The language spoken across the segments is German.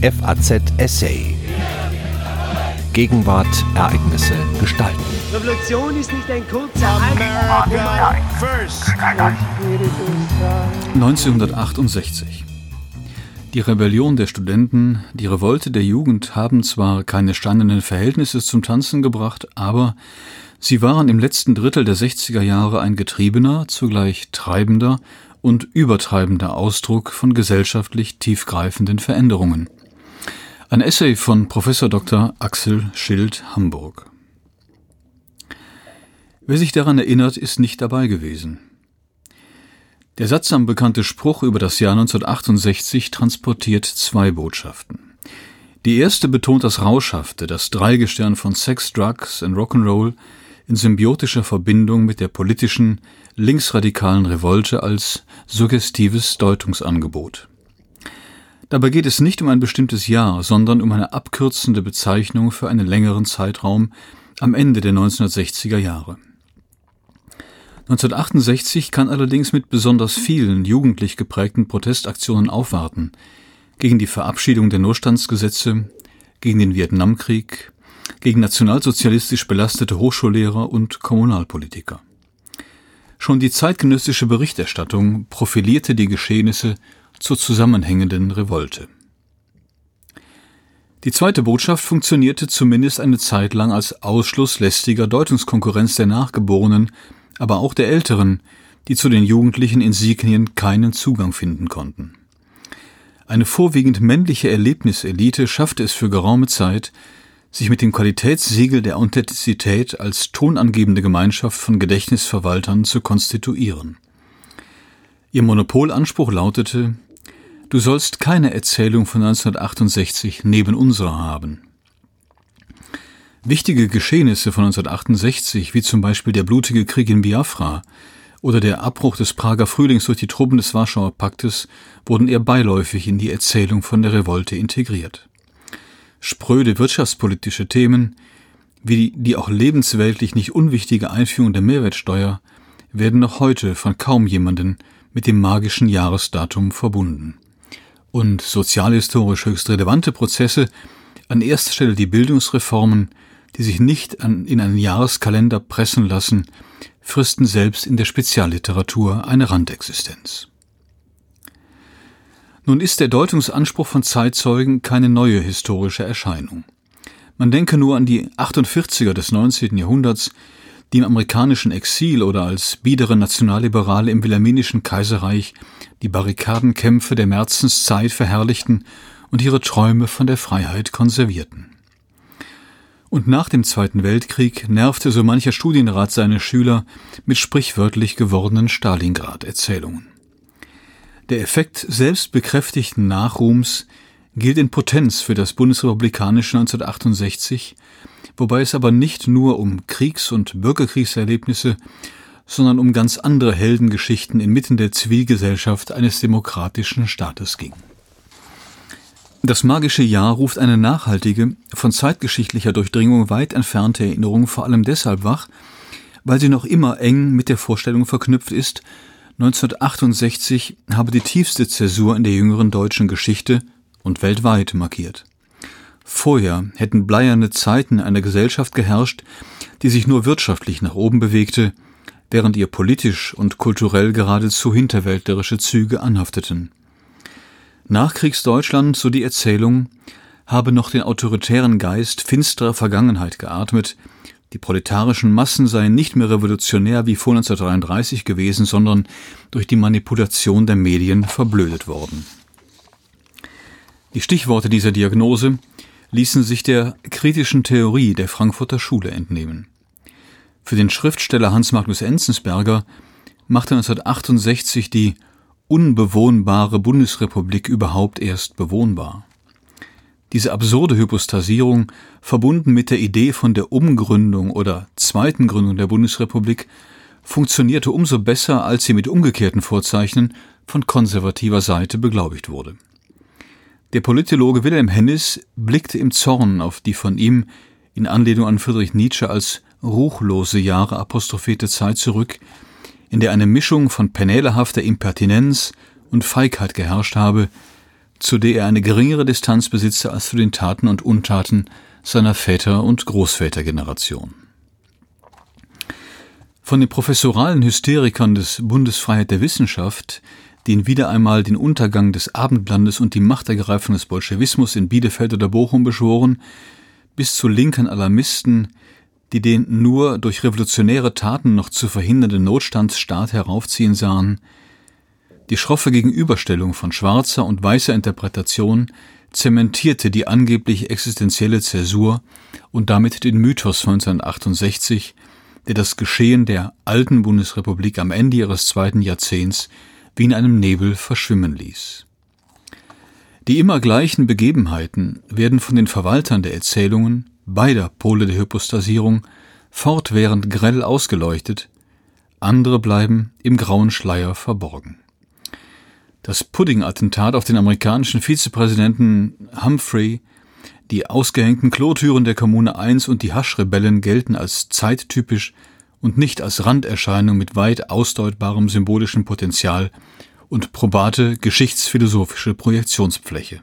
FAZ Essay. Gegenwart, Ereignisse, Gestalten. Revolution ist nicht ein kurzer first. 1968. Die Rebellion der Studenten, die Revolte der Jugend haben zwar keine steinernen Verhältnisse zum Tanzen gebracht, aber sie waren im letzten Drittel der 60er Jahre ein getriebener, zugleich treibender und übertreibender Ausdruck von gesellschaftlich tiefgreifenden Veränderungen. Ein Essay von Professor Dr. Axel Schild Hamburg. Wer sich daran erinnert, ist nicht dabei gewesen. Der sattsam bekannte Spruch über das Jahr 1968 transportiert zwei Botschaften. Die erste betont das Rauschhafte, das Dreigestirn von Sex, Drugs und Rock'n'Roll in symbiotischer Verbindung mit der politischen, linksradikalen Revolte als suggestives Deutungsangebot. Dabei geht es nicht um ein bestimmtes Jahr, sondern um eine abkürzende Bezeichnung für einen längeren Zeitraum am Ende der 1960er Jahre. 1968 kann allerdings mit besonders vielen jugendlich geprägten Protestaktionen aufwarten. Gegen die Verabschiedung der Notstandsgesetze, gegen den Vietnamkrieg, gegen nationalsozialistisch belastete Hochschullehrer und Kommunalpolitiker. Schon die zeitgenössische Berichterstattung profilierte die Geschehnisse zur zusammenhängenden Revolte. Die zweite Botschaft funktionierte zumindest eine Zeit lang als Ausschluss lästiger Deutungskonkurrenz der Nachgeborenen aber auch der Älteren, die zu den jugendlichen Insignien keinen Zugang finden konnten. Eine vorwiegend männliche Erlebniselite schaffte es für geraume Zeit, sich mit dem Qualitätssiegel der Authentizität als tonangebende Gemeinschaft von Gedächtnisverwaltern zu konstituieren. Ihr Monopolanspruch lautete, du sollst keine Erzählung von 1968 neben unserer haben. Wichtige Geschehnisse von 1968, wie zum Beispiel der blutige Krieg in Biafra oder der Abbruch des Prager Frühlings durch die Truppen des Warschauer Paktes, wurden eher beiläufig in die Erzählung von der Revolte integriert. Spröde wirtschaftspolitische Themen, wie die auch lebensweltlich nicht unwichtige Einführung der Mehrwertsteuer, werden noch heute von kaum jemanden mit dem magischen Jahresdatum verbunden. Und sozialhistorisch höchst relevante Prozesse, an erster Stelle die Bildungsreformen, die sich nicht an, in einen Jahreskalender pressen lassen, fristen selbst in der Spezialliteratur eine Randexistenz. Nun ist der Deutungsanspruch von Zeitzeugen keine neue historische Erscheinung. Man denke nur an die 48er des 19. Jahrhunderts, die im amerikanischen Exil oder als biedere Nationalliberale im Wilhelminischen Kaiserreich die Barrikadenkämpfe der Märzenszeit verherrlichten und ihre Träume von der Freiheit konservierten. Und nach dem Zweiten Weltkrieg nervte so mancher Studienrat seine Schüler mit sprichwörtlich gewordenen Stalingrad-Erzählungen. Der Effekt selbstbekräftigten Nachruhms gilt in Potenz für das bundesrepublikanische 1968, wobei es aber nicht nur um Kriegs- und Bürgerkriegserlebnisse, sondern um ganz andere Heldengeschichten inmitten der Zivilgesellschaft eines demokratischen Staates ging. Das magische Jahr ruft eine nachhaltige, von zeitgeschichtlicher Durchdringung weit entfernte Erinnerung vor allem deshalb wach, weil sie noch immer eng mit der Vorstellung verknüpft ist, 1968 habe die tiefste Zäsur in der jüngeren deutschen Geschichte und weltweit markiert. Vorher hätten bleierne Zeiten einer Gesellschaft geherrscht, die sich nur wirtschaftlich nach oben bewegte, während ihr politisch und kulturell geradezu hinterwäldlerische Züge anhafteten. Nachkriegsdeutschland, so die Erzählung, habe noch den autoritären Geist finsterer Vergangenheit geatmet, die proletarischen Massen seien nicht mehr revolutionär wie vor 1933 gewesen, sondern durch die Manipulation der Medien verblödet worden. Die Stichworte dieser Diagnose ließen sich der kritischen Theorie der Frankfurter Schule entnehmen. Für den Schriftsteller Hans Magnus Enzensberger machte 1968 die unbewohnbare Bundesrepublik überhaupt erst bewohnbar. Diese absurde Hypostasierung, verbunden mit der Idee von der Umgründung oder zweiten Gründung der Bundesrepublik, funktionierte umso besser, als sie mit umgekehrten Vorzeichen von konservativer Seite beglaubigt wurde. Der Politologe Wilhelm Hennis blickte im Zorn auf die von ihm in Anlehnung an Friedrich Nietzsche als ruchlose Jahre apostrophierte Zeit zurück, in der eine Mischung von penälehafter Impertinenz und Feigheit geherrscht habe, zu der er eine geringere Distanz besitze als zu den Taten und Untaten seiner Väter- und Großvätergeneration. Von den professoralen Hysterikern des Bundesfreiheit der Wissenschaft, die ihn wieder einmal den Untergang des Abendlandes und die Machtergreifung des Bolschewismus in Bielefeld oder Bochum beschworen, bis zu linken Alarmisten, die den nur durch revolutionäre Taten noch zu verhindernden Notstandsstaat heraufziehen sahen, die schroffe Gegenüberstellung von schwarzer und weißer Interpretation zementierte die angeblich existenzielle Zäsur und damit den Mythos von 1968, der das Geschehen der alten Bundesrepublik am Ende ihres zweiten Jahrzehnts wie in einem Nebel verschwimmen ließ. Die immer gleichen Begebenheiten werden von den Verwaltern der Erzählungen beider Pole der Hypostasierung fortwährend grell ausgeleuchtet, andere bleiben im grauen Schleier verborgen. Das Pudding-Attentat auf den amerikanischen Vizepräsidenten Humphrey, die ausgehängten Klotüren der Kommune 1 und die Haschrebellen gelten als zeittypisch und nicht als Randerscheinung mit weit ausdeutbarem symbolischen Potenzial und probate geschichtsphilosophische Projektionsfläche.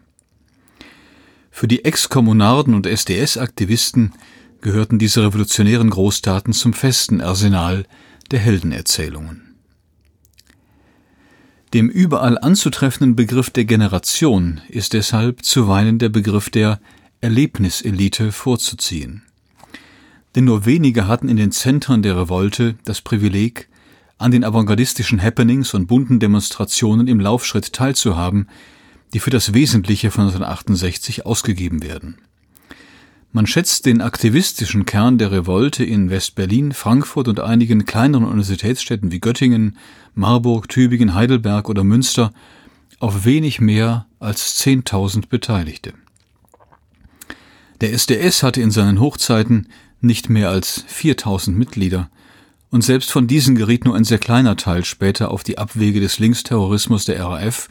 Für die Ex-Kommunarden und SDS-Aktivisten gehörten diese revolutionären Großtaten zum festen Arsenal der Heldenerzählungen. Dem überall anzutreffenden Begriff der Generation ist deshalb zuweilen der Begriff der Erlebniselite vorzuziehen. Denn nur wenige hatten in den Zentren der Revolte das Privileg, an den avantgardistischen Happenings und bunten Demonstrationen im Laufschritt teilzuhaben, die für das Wesentliche von 1968 ausgegeben werden. Man schätzt den aktivistischen Kern der Revolte in West-Berlin, Frankfurt und einigen kleineren Universitätsstädten wie Göttingen, Marburg, Tübingen, Heidelberg oder Münster auf wenig mehr als 10.000 Beteiligte. Der SDS hatte in seinen Hochzeiten nicht mehr als 4.000 Mitglieder, und selbst von diesen geriet nur ein sehr kleiner Teil später auf die Abwege des Linksterrorismus der RAF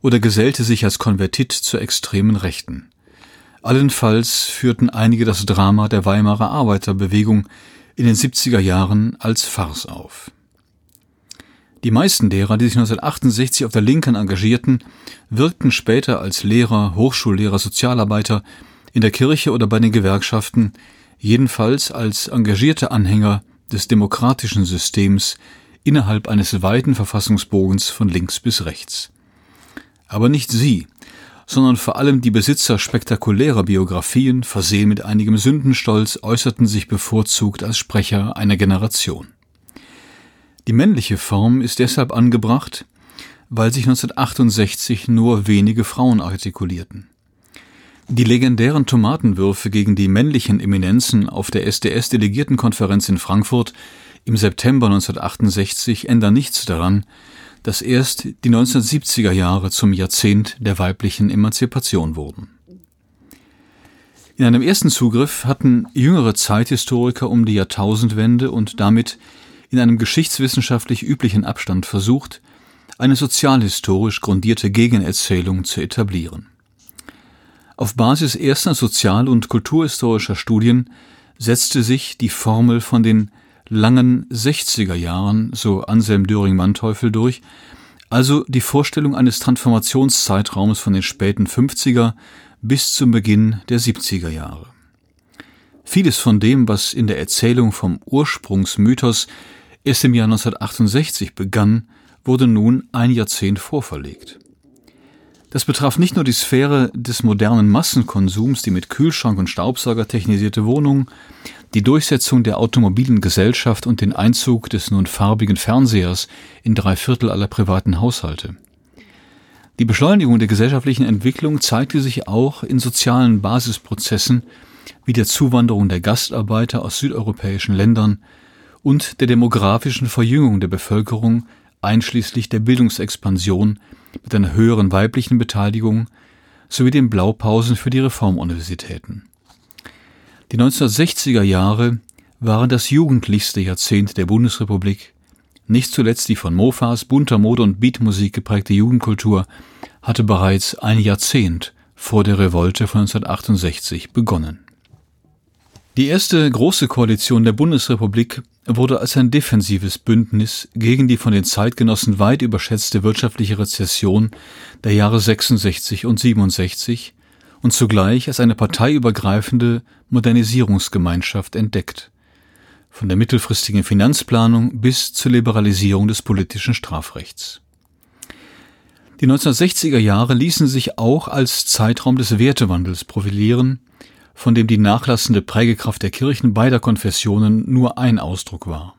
oder gesellte sich als Konvertit zur extremen Rechten. Allenfalls führten einige das Drama der Weimarer Arbeiterbewegung in den 70er Jahren als Farce auf. Die meisten derer, die sich 1968 auf der Linken engagierten, wirkten später als Lehrer, Hochschullehrer, Sozialarbeiter in der Kirche oder bei den Gewerkschaften, jedenfalls als engagierte Anhänger des demokratischen Systems innerhalb eines weiten Verfassungsbogens von links bis rechts. Aber nicht sie, sondern vor allem die Besitzer spektakulärer Biografien, versehen mit einigem Sündenstolz, äußerten sich bevorzugt als Sprecher einer Generation. Die männliche Form ist deshalb angebracht, weil sich 1968 nur wenige Frauen artikulierten. Die legendären Tomatenwürfe gegen die männlichen Eminenzen auf der SDS-Delegiertenkonferenz in Frankfurt im September 1968 ändern nichts daran, dass erst die 1970er Jahre zum Jahrzehnt der weiblichen Emanzipation wurden. In einem ersten Zugriff hatten jüngere Zeithistoriker um die Jahrtausendwende und damit in einem geschichtswissenschaftlich üblichen Abstand versucht, eine sozialhistorisch grundierte Gegenerzählung zu etablieren. Auf Basis erster sozial- und kulturhistorischer Studien setzte sich die Formel von den langen 60er Jahren, so Anselm Döring-Manteuffel durch, also die Vorstellung eines Transformationszeitraums von den späten 50er bis zum Beginn der 70er Jahre. Vieles von dem, was in der Erzählung vom Ursprungsmythos erst im Jahr 1968 begann, wurde nun ein Jahrzehnt vorverlegt. Das betraf nicht nur die Sphäre des modernen Massenkonsums, die mit Kühlschrank und Staubsauger technisierte Wohnungen, die Durchsetzung der automobilen Gesellschaft und den Einzug des nun farbigen Fernsehers in drei Viertel aller privaten Haushalte. Die Beschleunigung der gesellschaftlichen Entwicklung zeigte sich auch in sozialen Basisprozessen wie der Zuwanderung der Gastarbeiter aus südeuropäischen Ländern und der demografischen Verjüngung der Bevölkerung einschließlich der Bildungsexpansion mit einer höheren weiblichen Beteiligung sowie den Blaupausen für die Reformuniversitäten. Die 1960er Jahre waren das jugendlichste Jahrzehnt der Bundesrepublik. Nicht zuletzt die von Mofas, bunter Mode und Beatmusik geprägte Jugendkultur hatte bereits ein Jahrzehnt vor der Revolte von 1968 begonnen. Die erste große Koalition der Bundesrepublik wurde als ein defensives Bündnis gegen die von den Zeitgenossen weit überschätzte wirtschaftliche Rezession der Jahre 66 und 67 und zugleich als eine parteiübergreifende Modernisierungsgemeinschaft entdeckt, von der mittelfristigen Finanzplanung bis zur Liberalisierung des politischen Strafrechts. Die 1960er Jahre ließen sich auch als Zeitraum des Wertewandels profilieren, von dem die nachlassende Prägekraft der Kirchen beider Konfessionen nur ein Ausdruck war.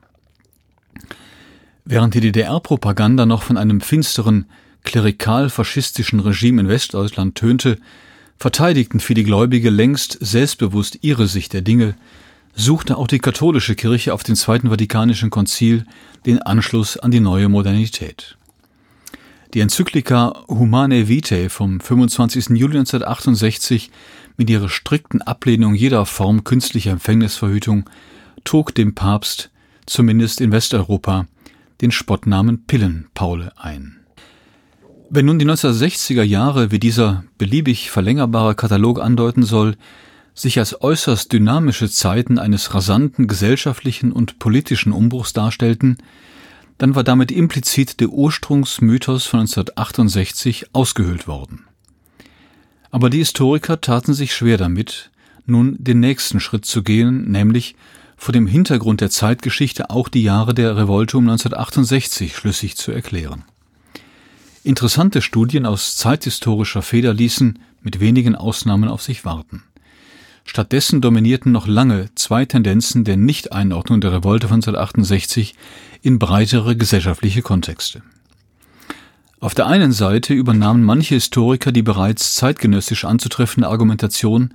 Während die DDR-Propaganda noch von einem finsteren, klerikal-faschistischen Regime in Westdeutschland tönte, verteidigten viele Gläubige längst selbstbewusst ihre Sicht der Dinge, suchte auch die katholische Kirche auf dem Zweiten Vatikanischen Konzil den Anschluss an die neue Modernität. Die Enzyklika Humane Vitae vom 25. Juli 1968 mit ihrer strikten Ablehnung jeder Form künstlicher Empfängnisverhütung trug dem Papst, zumindest in Westeuropa, den Spottnamen Pillenpaule ein. Wenn nun die 1960er Jahre, wie dieser beliebig verlängerbare Katalog andeuten soll, sich als äußerst dynamische Zeiten eines rasanten gesellschaftlichen und politischen Umbruchs darstellten, dann war damit implizit der Ursprungsmythos von 1968 ausgehöhlt worden. Aber die Historiker taten sich schwer damit, nun den nächsten Schritt zu gehen, nämlich vor dem Hintergrund der Zeitgeschichte auch die Jahre der Revolte um 1968 schlüssig zu erklären. Interessante Studien aus zeithistorischer Feder ließen mit wenigen Ausnahmen auf sich warten. Stattdessen dominierten noch lange zwei Tendenzen der Nichteinordnung der Revolte von 1968 in breitere gesellschaftliche Kontexte. Auf der einen Seite übernahmen manche Historiker die bereits zeitgenössisch anzutreffende Argumentation,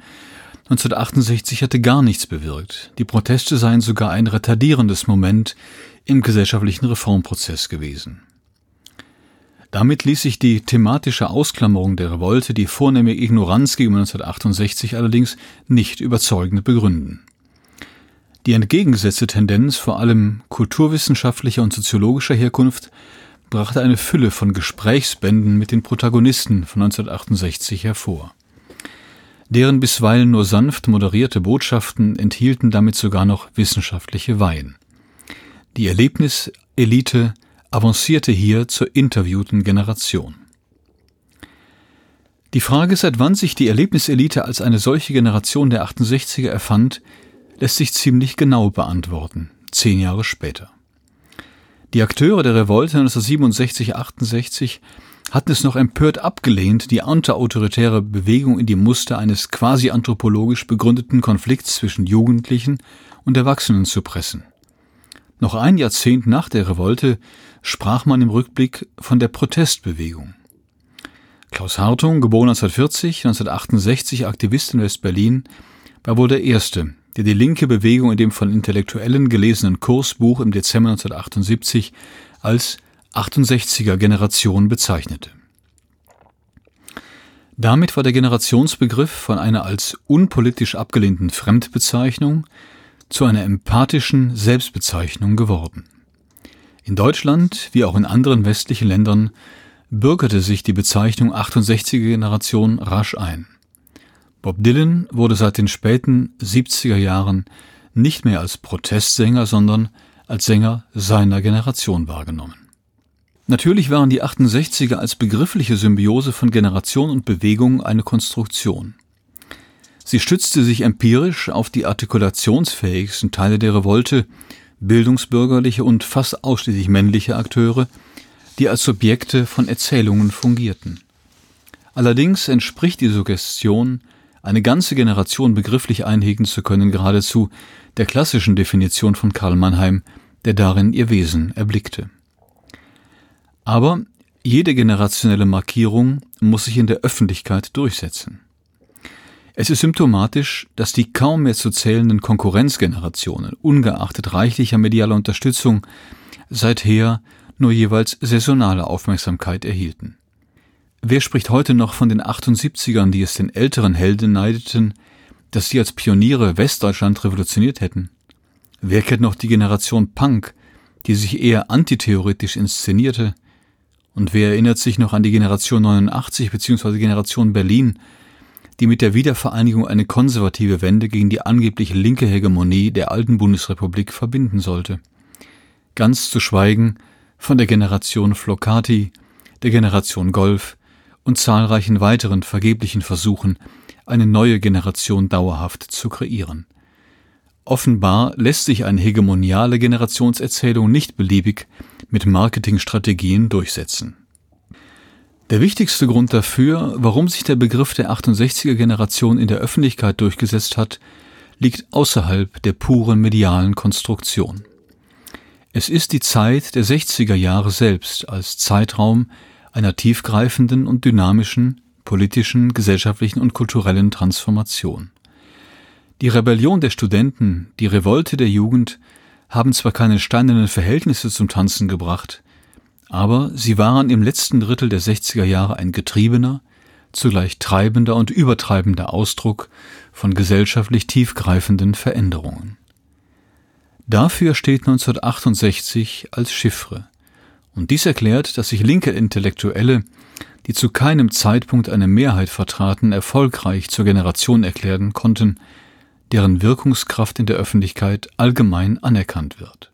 1968 hatte gar nichts bewirkt, die Proteste seien sogar ein retardierendes Moment im gesellschaftlichen Reformprozess gewesen. Damit ließ sich die thematische Ausklammerung der Revolte, die vornehme Ignoranz gegenüber 1968 allerdings nicht überzeugend begründen. Die entgegengesetzte Tendenz, vor allem kulturwissenschaftlicher und soziologischer Herkunft, brachte eine Fülle von Gesprächsbänden mit den Protagonisten von 1968 hervor. Deren bisweilen nur sanft moderierte Botschaften enthielten damit sogar noch wissenschaftliche Weihen. Die Erlebniselite avancierte hier zur interviewten Generation. Die Frage, seit wann sich die Erlebniselite als eine solche Generation der 68er erfand, lässt sich ziemlich genau beantworten, zehn Jahre später. Die Akteure der Revolte 1967-68 hatten es noch empört abgelehnt, die antiautoritäre Bewegung in die Muster eines quasi anthropologisch begründeten Konflikts zwischen Jugendlichen und Erwachsenen zu pressen. Noch ein Jahrzehnt nach der Revolte sprach man im Rückblick von der Protestbewegung. Klaus Hartung, geboren 1940, 1968 Aktivist in West-Berlin, war wohl der Erste, der die linke Bewegung in dem von Intellektuellen gelesenen Kursbuch im Dezember 1978 als 68er Generation bezeichnete. Damit war der Generationsbegriff von einer als unpolitisch abgelehnten Fremdbezeichnung zu einer empathischen Selbstbezeichnung geworden. In Deutschland, wie auch in anderen westlichen Ländern, bürgerte sich die Bezeichnung 68er Generation rasch ein. Bob Dylan wurde seit den späten 70er Jahren nicht mehr als Protestsänger, sondern als Sänger seiner Generation wahrgenommen. Natürlich waren die 68er als begriffliche Symbiose von Generation und Bewegung eine Konstruktion. Sie stützte sich empirisch auf die artikulationsfähigsten Teile der Revolte, bildungsbürgerliche und fast ausschließlich männliche Akteure, die als Subjekte von Erzählungen fungierten. Allerdings entspricht die Suggestion eine ganze Generation begrifflich einhegen zu können, geradezu der klassischen Definition von Karl Mannheim, der darin ihr Wesen erblickte. Aber jede generationelle Markierung muss sich in der Öffentlichkeit durchsetzen. Es ist symptomatisch, dass die kaum mehr zu zählenden Konkurrenzgenerationen, ungeachtet reichlicher medialer Unterstützung, seither nur jeweils saisonale Aufmerksamkeit erhielten. Wer spricht heute noch von den 78ern, die es den älteren Helden neideten, dass sie als Pioniere Westdeutschland revolutioniert hätten? Wer kennt noch die Generation Punk, die sich eher antitheoretisch inszenierte? Und wer erinnert sich noch an die Generation 89 bzw. Generation Berlin, die mit der Wiedervereinigung eine konservative Wende gegen die angeblich linke Hegemonie der alten Bundesrepublik verbinden sollte. Ganz zu schweigen von der Generation Flocati, der Generation Golf und zahlreichen weiteren vergeblichen Versuchen, eine neue Generation dauerhaft zu kreieren. Offenbar lässt sich eine hegemoniale Generationserzählung nicht beliebig mit Marketingstrategien durchsetzen. Der wichtigste Grund dafür, warum sich der Begriff der 68er Generation in der Öffentlichkeit durchgesetzt hat, liegt außerhalb der puren medialen Konstruktion. Es ist die Zeit der 60er Jahre selbst als Zeitraum einer tiefgreifenden und dynamischen politischen, gesellschaftlichen und kulturellen Transformation. Die Rebellion der Studenten, die Revolte der Jugend haben zwar keine steinernen Verhältnisse zum Tanzen gebracht, aber sie waren im letzten Drittel der 60er Jahre ein getriebener, zugleich treibender und übertreibender Ausdruck von gesellschaftlich tiefgreifenden Veränderungen. Dafür steht 1968 als Chiffre, und dies erklärt, dass sich linke Intellektuelle, die zu keinem Zeitpunkt eine Mehrheit vertraten, erfolgreich zur Generation erklären konnten, deren Wirkungskraft in der Öffentlichkeit allgemein anerkannt wird.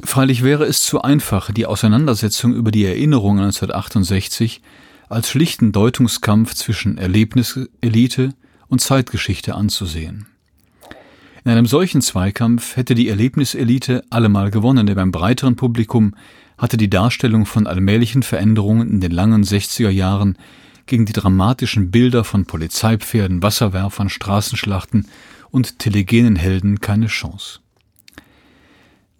Freilich wäre es zu einfach, die Auseinandersetzung über die Erinnerung 1968 als schlichten Deutungskampf zwischen Erlebniselite und Zeitgeschichte anzusehen. In einem solchen Zweikampf hätte die Erlebniselite allemal gewonnen, denn beim breiteren Publikum hatte die Darstellung von allmählichen Veränderungen in den langen 60er Jahren gegen die dramatischen Bilder von Polizeipferden, Wasserwerfern, Straßenschlachten und telegenen Helden keine Chance.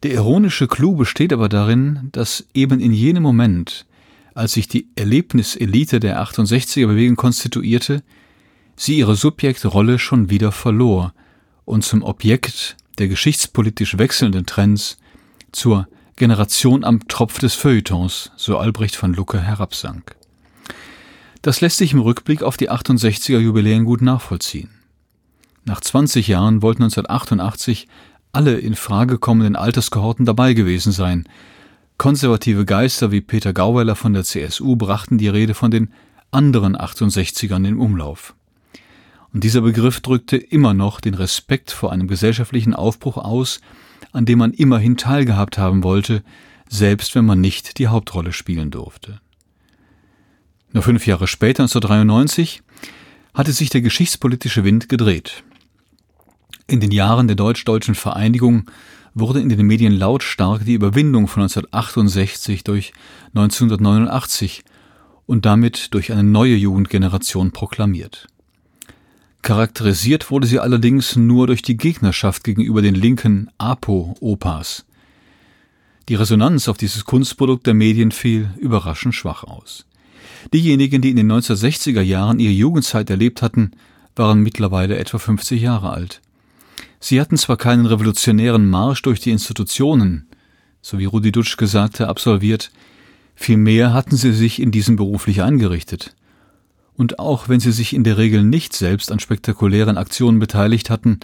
Der ironische Clou besteht aber darin, dass eben in jenem Moment, als sich die Erlebniselite der 68er Bewegung konstituierte, sie ihre Subjektrolle schon wieder verlor und zum Objekt der geschichtspolitisch wechselnden Trends, zur Generation am Tropf des Feuilletons, so Albrecht von Lucke herabsank. Das lässt sich im Rückblick auf die 68er Jubiläen gut nachvollziehen. Nach 20 Jahren wollten 1988 alle in Frage kommenden Alterskohorten dabei gewesen sein. Konservative Geister wie Peter Gauweiler von der CSU brachten die Rede von den anderen 68ern in Umlauf. Und dieser Begriff drückte immer noch den Respekt vor einem gesellschaftlichen Aufbruch aus, an dem man immerhin teilgehabt haben wollte, selbst wenn man nicht die Hauptrolle spielen durfte. Nur fünf Jahre später, 1993, hatte sich der geschichtspolitische Wind gedreht. In den Jahren der deutsch-deutschen Vereinigung wurde in den Medien lautstark die Überwindung von 1968 durch 1989 und damit durch eine neue Jugendgeneration proklamiert. Charakterisiert wurde sie allerdings nur durch die Gegnerschaft gegenüber den linken APO-Opas. Die Resonanz auf dieses Kunstprodukt der Medien fiel überraschend schwach aus. Diejenigen, die in den 1960er Jahren ihre Jugendzeit erlebt hatten, waren mittlerweile etwa 50 Jahre alt. Sie hatten zwar keinen revolutionären Marsch durch die Institutionen, so wie Rudi Dutschke sagte, absolviert, vielmehr hatten sie sich in diesem beruflich eingerichtet. Und auch wenn sie sich in der Regel nicht selbst an spektakulären Aktionen beteiligt hatten,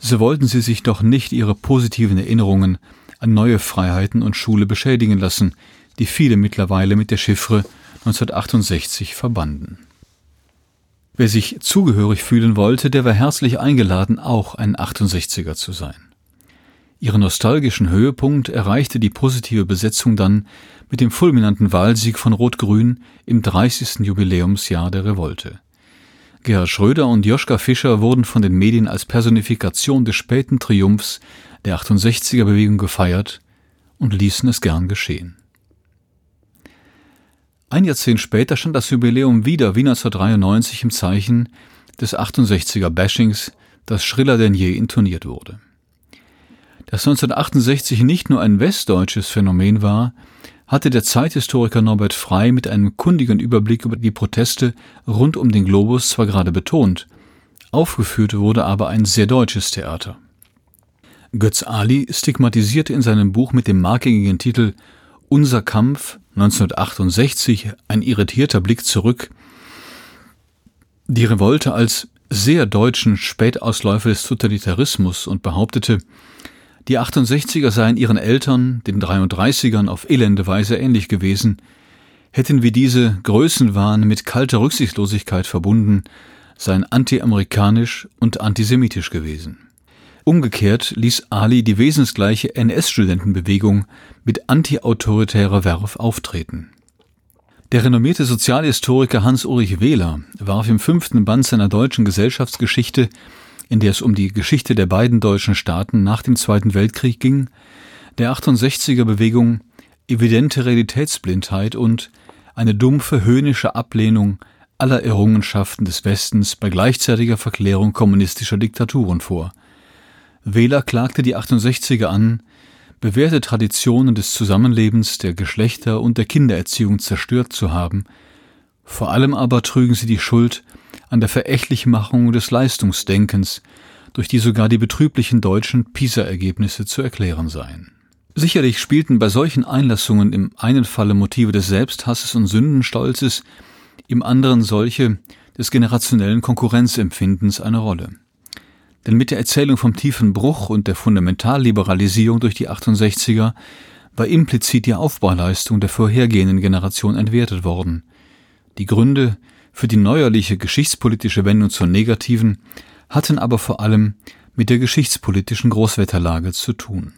so wollten sie sich doch nicht ihre positiven Erinnerungen an neue Freiheiten und Schule beschädigen lassen, die viele mittlerweile mit der Chiffre 1968 verbanden. Wer sich zugehörig fühlen wollte, der war herzlich eingeladen, auch ein 68er zu sein. Ihren nostalgischen Höhepunkt erreichte die positive Besetzung dann mit dem fulminanten Wahlsieg von Rot-Grün im 30. Jubiläumsjahr der Revolte. Gerhard Schröder und Joschka Fischer wurden von den Medien als Personifikation des späten Triumphs der 68er Bewegung gefeiert und ließen es gern geschehen. Ein Jahrzehnt später stand das Jubiläum wieder wie 1993 im Zeichen des 68er Bashings, das schriller denn je intoniert wurde. Dass 1968 nicht nur ein westdeutsches Phänomen war, hatte der Zeithistoriker Norbert Frey mit einem kundigen Überblick über die Proteste rund um den Globus zwar gerade betont, aufgeführt wurde aber ein sehr deutsches Theater. Götz Ali stigmatisierte in seinem Buch mit dem markigen Titel Unser Kampf 1968 ein irritierter Blick zurück, die Revolte als sehr deutschen Spätausläufer des Totalitarismus und behauptete, die 68er seien ihren Eltern, den 33ern, auf elende Weise ähnlich gewesen, hätten wir diese Größenwahn mit kalter Rücksichtslosigkeit verbunden, seien antiamerikanisch und antisemitisch gewesen. Umgekehrt ließ Ali die wesensgleiche NS-Studentenbewegung mit antiautoritärer Werf auftreten. Der renommierte Sozialhistoriker Hans-Ulrich Wehler warf im fünften Band seiner deutschen Gesellschaftsgeschichte, in der es um die Geschichte der beiden deutschen Staaten nach dem Zweiten Weltkrieg ging, der 68er Bewegung evidente Realitätsblindheit und eine dumpfe höhnische Ablehnung aller Errungenschaften des Westens bei gleichzeitiger Verklärung kommunistischer Diktaturen vor. Wähler klagte die 68er an, bewährte Traditionen des Zusammenlebens, der Geschlechter und der Kindererziehung zerstört zu haben, vor allem aber trügen sie die Schuld an der Verächtlichmachung des Leistungsdenkens, durch die sogar die betrüblichen deutschen PISA-Ergebnisse zu erklären seien. Sicherlich spielten bei solchen Einlassungen im einen Falle Motive des Selbsthasses und Sündenstolzes, im anderen solche des generationellen Konkurrenzempfindens eine Rolle. Denn mit der Erzählung vom tiefen Bruch und der Fundamentalliberalisierung durch die 68er war implizit die Aufbauleistung der vorhergehenden Generation entwertet worden. Die Gründe für die neuerliche geschichtspolitische Wendung zur negativen hatten aber vor allem mit der geschichtspolitischen Großwetterlage zu tun.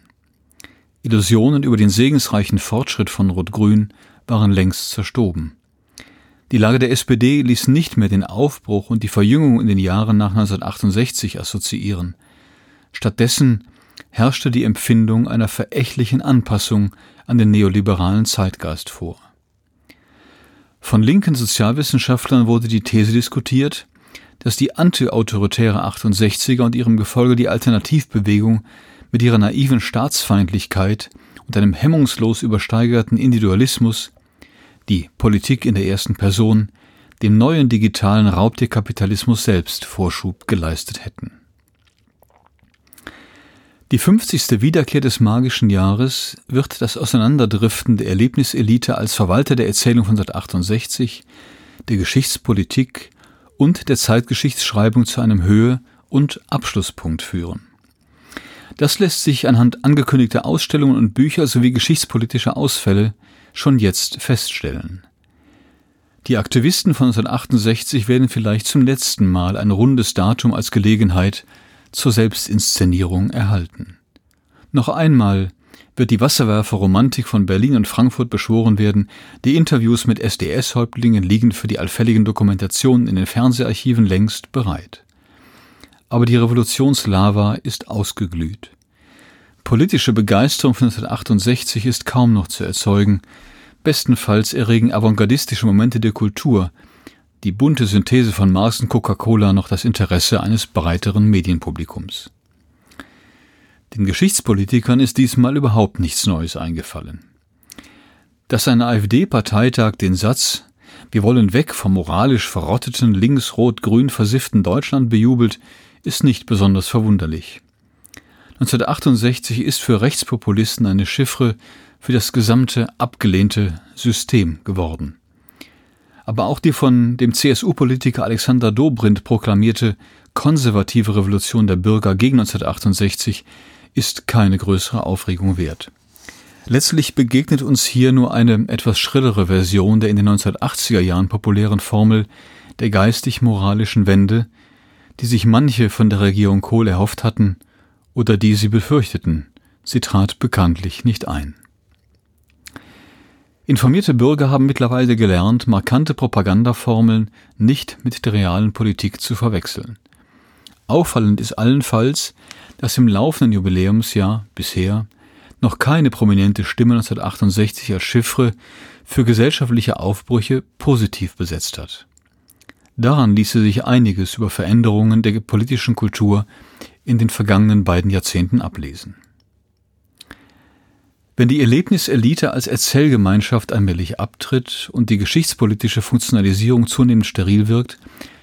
Illusionen über den segensreichen Fortschritt von Rot-Grün waren längst zerstoben. Die Lage der SPD ließ nicht mehr den Aufbruch und die Verjüngung in den Jahren nach 1968 assoziieren. Stattdessen herrschte die Empfindung einer verächtlichen Anpassung an den neoliberalen Zeitgeist vor. Von linken Sozialwissenschaftlern wurde die These diskutiert, dass die antiautoritäre 68er und ihrem Gefolge die Alternativbewegung mit ihrer naiven Staatsfeindlichkeit und einem hemmungslos übersteigerten Individualismus die Politik in der ersten Person, dem neuen digitalen Raubtierkapitalismus selbst Vorschub geleistet hätten. Die 50. Wiederkehr des magischen Jahres wird das Auseinanderdriften der Erlebniselite als Verwalter der Erzählung von 1968, der Geschichtspolitik und der Zeitgeschichtsschreibung zu einem Höhe- und Abschlusspunkt führen. Das lässt sich anhand angekündigter Ausstellungen und Bücher sowie geschichtspolitischer Ausfälle schon jetzt feststellen. Die Aktivisten von 1968 werden vielleicht zum letzten Mal ein rundes Datum als Gelegenheit zur Selbstinszenierung erhalten. Noch einmal wird die Wasserwerferromantik von Berlin und Frankfurt beschworen werden, die Interviews mit SDS-Häuptlingen liegen für die allfälligen Dokumentationen in den Fernseharchiven längst bereit. Aber die Revolutionslava ist ausgeglüht. Politische Begeisterung von 1968 ist kaum noch zu erzeugen. Bestenfalls erregen avantgardistische Momente der Kultur, die bunte Synthese von Marx und Coca-Cola noch das Interesse eines breiteren Medienpublikums. Den Geschichtspolitikern ist diesmal überhaupt nichts Neues eingefallen. Dass ein AfD-Parteitag den Satz Wir wollen weg vom moralisch verrotteten, links-rot-grün versifften Deutschland bejubelt, ist nicht besonders verwunderlich. 1968 ist für Rechtspopulisten eine Chiffre für das gesamte abgelehnte System geworden. Aber auch die von dem CSU-Politiker Alexander Dobrindt proklamierte konservative Revolution der Bürger gegen 1968 ist keine größere Aufregung wert. Letztlich begegnet uns hier nur eine etwas schrillere Version der in den 1980er Jahren populären Formel der geistig-moralischen Wende, die sich manche von der Regierung Kohl erhofft hatten oder die sie befürchteten. Sie trat bekanntlich nicht ein. Informierte Bürger haben mittlerweile gelernt, markante Propagandaformeln nicht mit der realen Politik zu verwechseln. Auffallend ist allenfalls, dass im laufenden Jubiläumsjahr bisher noch keine prominente Stimme 1968 als Chiffre für gesellschaftliche Aufbrüche positiv besetzt hat. Daran ließe sich einiges über Veränderungen der politischen Kultur in den vergangenen beiden Jahrzehnten ablesen. Wenn die Erlebniselite als Erzählgemeinschaft allmählich abtritt und die geschichtspolitische Funktionalisierung zunehmend steril wirkt,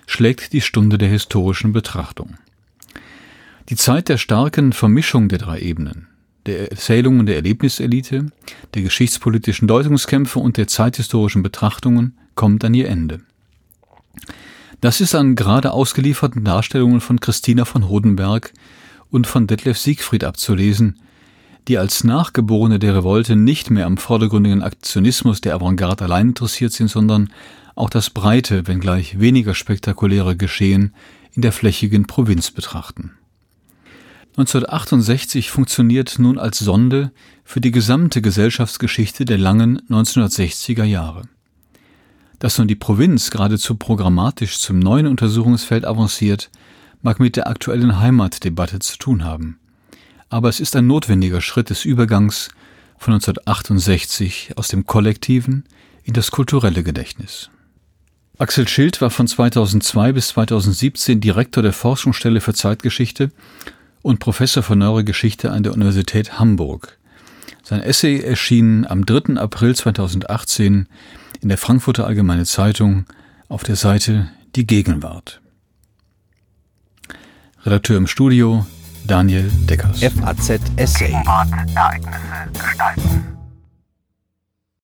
schlägt die Stunde der historischen Betrachtung. Die Zeit der starken Vermischung der drei Ebenen, der Erzählungen der Erlebniselite, der geschichtspolitischen Deutungskämpfe und der zeithistorischen Betrachtungen kommt an ihr Ende. Das ist an gerade ausgelieferten Darstellungen von Christina von Hodenberg und von Detlef Siegfried abzulesen, die als Nachgeborene der Revolte nicht mehr am vordergründigen Aktionismus der Avantgarde allein interessiert sind, sondern auch das breite, wenngleich weniger spektakuläre Geschehen in der flächigen Provinz betrachten. 1968 funktioniert nun als Sonde für die gesamte Gesellschaftsgeschichte der langen 1960er Jahre. Dass nun die Provinz geradezu programmatisch zum neuen Untersuchungsfeld avanciert, mag mit der aktuellen Heimatdebatte zu tun haben. Aber es ist ein notwendiger Schritt des Übergangs von 1968 aus dem kollektiven in das kulturelle Gedächtnis. Axel Schild war von 2002 bis 2017 Direktor der Forschungsstelle für Zeitgeschichte und Professor für Neuere Geschichte an der Universität Hamburg. Sein Essay erschien am 3. April 2018 in der Frankfurter Allgemeine Zeitung auf der Seite Die Gegenwart. Redakteur im Studio Daniel Deckers. FAZ Essay. Ereignisse gestalten.